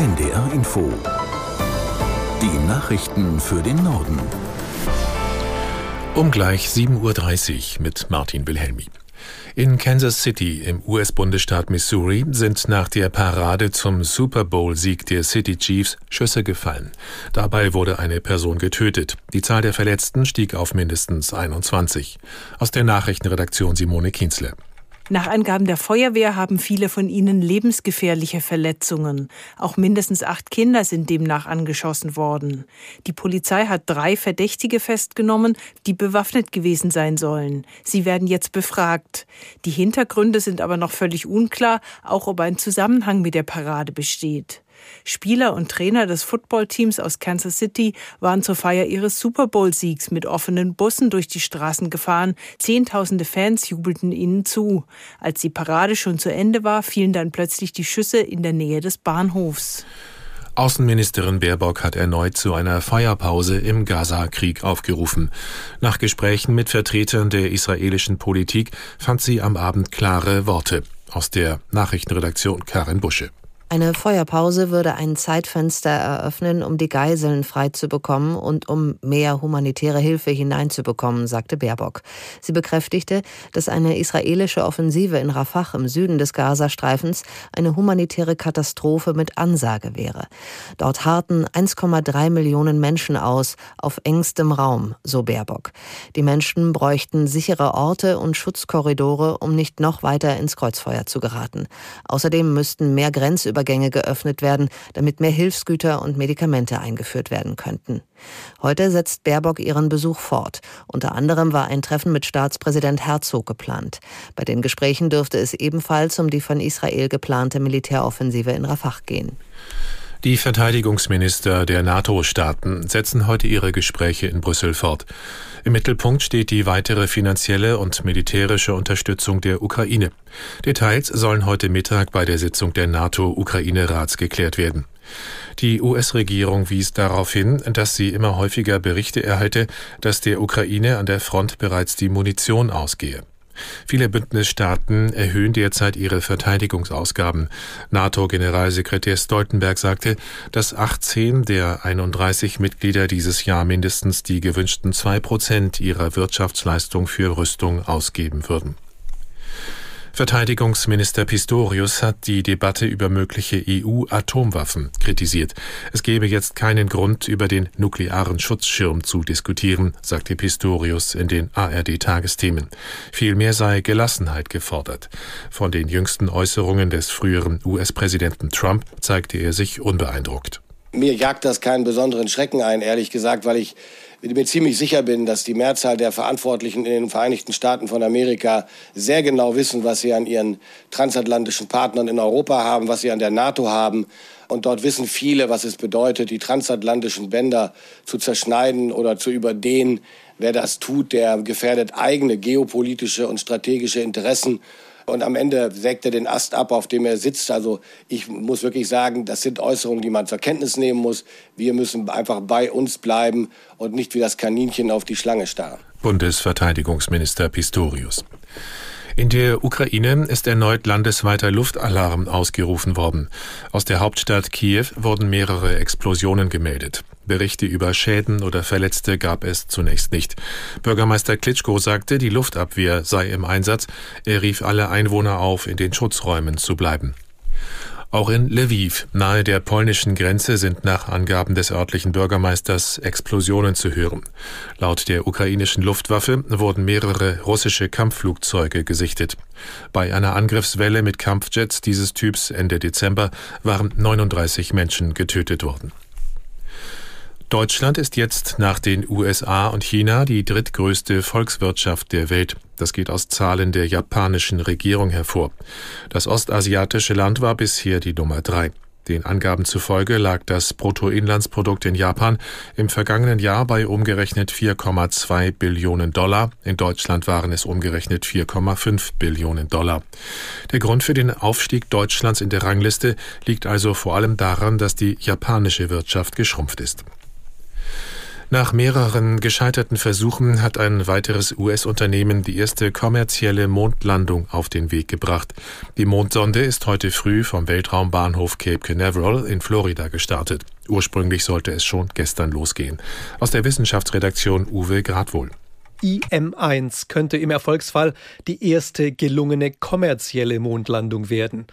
NDR Info. Die Nachrichten für den Norden. Um gleich 7.30 Uhr mit Martin Wilhelmi. In Kansas City im US-Bundesstaat Missouri sind nach der Parade zum Super Bowl-Sieg der City Chiefs Schüsse gefallen. Dabei wurde eine Person getötet. Die Zahl der Verletzten stieg auf mindestens 21. Aus der Nachrichtenredaktion Simone Kienzle. Nach Angaben der Feuerwehr haben viele von ihnen lebensgefährliche Verletzungen. Auch mindestens acht Kinder sind demnach angeschossen worden. Die Polizei hat drei Verdächtige festgenommen, die bewaffnet gewesen sein sollen. Sie werden jetzt befragt. Die Hintergründe sind aber noch völlig unklar, auch ob ein Zusammenhang mit der Parade besteht. Spieler und Trainer des Footballteams aus Kansas City waren zur Feier ihres Super Bowl-Siegs mit offenen Bussen durch die Straßen gefahren. Zehntausende Fans jubelten ihnen zu. Als die Parade schon zu Ende war, fielen dann plötzlich die Schüsse in der Nähe des Bahnhofs. Außenministerin Baerbock hat erneut zu einer Feuerpause im Gaza-Krieg aufgerufen. Nach Gesprächen mit Vertretern der israelischen Politik fand sie am Abend klare Worte. Aus der Nachrichtenredaktion Karin Busche. Eine Feuerpause würde ein Zeitfenster eröffnen, um die Geiseln freizubekommen und um mehr humanitäre Hilfe hineinzubekommen, sagte Baerbock. Sie bekräftigte, dass eine israelische Offensive in Rafah im Süden des Gazastreifens eine humanitäre Katastrophe mit Ansage wäre. Dort harten 1,3 Millionen Menschen aus, auf engstem Raum, so Baerbock. Die Menschen bräuchten sichere Orte und Schutzkorridore, um nicht noch weiter ins Kreuzfeuer zu geraten. Außerdem müssten mehr Grenzübergänge Grenzübergänge geöffnet werden, damit mehr Hilfsgüter und Medikamente eingeführt werden könnten. Heute setzt Baerbock ihren Besuch fort. Unter anderem war ein Treffen mit Staatspräsident Herzog geplant. Bei den Gesprächen dürfte es ebenfalls um die von Israel geplante Militäroffensive in Rafah gehen. Die Verteidigungsminister der NATO-Staaten setzen heute ihre Gespräche in Brüssel fort. Im Mittelpunkt steht die weitere finanzielle und militärische Unterstützung der Ukraine. Details sollen heute Mittag bei der Sitzung der NATO-Ukraine-Rats geklärt werden. Die US-Regierung wies darauf hin, dass sie immer häufiger Berichte erhalte, dass der Ukraine an der Front bereits die Munition ausgehe. Viele Bündnisstaaten erhöhen derzeit ihre Verteidigungsausgaben. NATO-Generalsekretär Stoltenberg sagte, dass 18 der 31 Mitglieder dieses Jahr mindestens die gewünschten zwei Prozent ihrer Wirtschaftsleistung für Rüstung ausgeben würden. Verteidigungsminister Pistorius hat die Debatte über mögliche EU-Atomwaffen kritisiert. Es gebe jetzt keinen Grund, über den nuklearen Schutzschirm zu diskutieren, sagte Pistorius in den ARD-Tagesthemen. Vielmehr sei Gelassenheit gefordert. Von den jüngsten Äußerungen des früheren US-Präsidenten Trump zeigte er sich unbeeindruckt. Mir jagt das keinen besonderen Schrecken ein, ehrlich gesagt, weil ich mir ziemlich sicher bin, dass die Mehrzahl der Verantwortlichen in den Vereinigten Staaten von Amerika sehr genau wissen, was sie an ihren transatlantischen Partnern in Europa haben, was sie an der NATO haben. Und dort wissen viele, was es bedeutet, die transatlantischen Bänder zu zerschneiden oder zu überdehnen. Wer das tut, der gefährdet eigene geopolitische und strategische Interessen und am Ende sägt er den Ast ab, auf dem er sitzt. Also ich muss wirklich sagen, das sind Äußerungen, die man zur Kenntnis nehmen muss. Wir müssen einfach bei uns bleiben und nicht wie das Kaninchen auf die Schlange starren. Bundesverteidigungsminister Pistorius. In der Ukraine ist erneut landesweiter Luftalarm ausgerufen worden. Aus der Hauptstadt Kiew wurden mehrere Explosionen gemeldet. Berichte über Schäden oder Verletzte gab es zunächst nicht. Bürgermeister Klitschko sagte, die Luftabwehr sei im Einsatz. Er rief alle Einwohner auf, in den Schutzräumen zu bleiben. Auch in Lviv, nahe der polnischen Grenze, sind nach Angaben des örtlichen Bürgermeisters Explosionen zu hören. Laut der ukrainischen Luftwaffe wurden mehrere russische Kampfflugzeuge gesichtet. Bei einer Angriffswelle mit Kampfjets dieses Typs Ende Dezember waren 39 Menschen getötet worden. Deutschland ist jetzt nach den USA und China die drittgrößte Volkswirtschaft der Welt. Das geht aus Zahlen der japanischen Regierung hervor. Das ostasiatische Land war bisher die Nummer drei. Den Angaben zufolge lag das Bruttoinlandsprodukt in Japan im vergangenen Jahr bei umgerechnet 4,2 Billionen Dollar. In Deutschland waren es umgerechnet 4,5 Billionen Dollar. Der Grund für den Aufstieg Deutschlands in der Rangliste liegt also vor allem daran, dass die japanische Wirtschaft geschrumpft ist. Nach mehreren gescheiterten Versuchen hat ein weiteres US-Unternehmen die erste kommerzielle Mondlandung auf den Weg gebracht. Die Mondsonde ist heute früh vom Weltraumbahnhof Cape Canaveral in Florida gestartet. Ursprünglich sollte es schon gestern losgehen. Aus der Wissenschaftsredaktion Uwe Gradwohl. IM-1 könnte im Erfolgsfall die erste gelungene kommerzielle Mondlandung werden.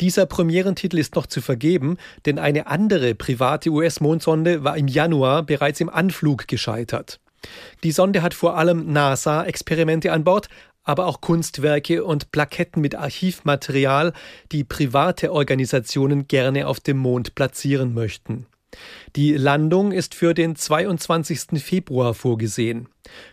Dieser Premierentitel ist noch zu vergeben, denn eine andere private US-Mondsonde war im Januar bereits im Anflug gescheitert. Die Sonde hat vor allem NASA-Experimente an Bord, aber auch Kunstwerke und Plaketten mit Archivmaterial, die private Organisationen gerne auf dem Mond platzieren möchten. Die Landung ist für den 22. Februar vorgesehen.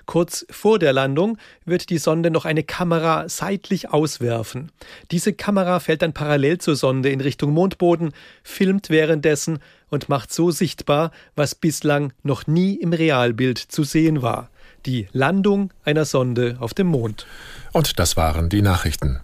Kurz vor der Landung wird die Sonde noch eine Kamera seitlich auswerfen. Diese Kamera fällt dann parallel zur Sonde in Richtung Mondboden, filmt währenddessen und macht so sichtbar, was bislang noch nie im Realbild zu sehen war. Die Landung einer Sonde auf dem Mond. Und das waren die Nachrichten.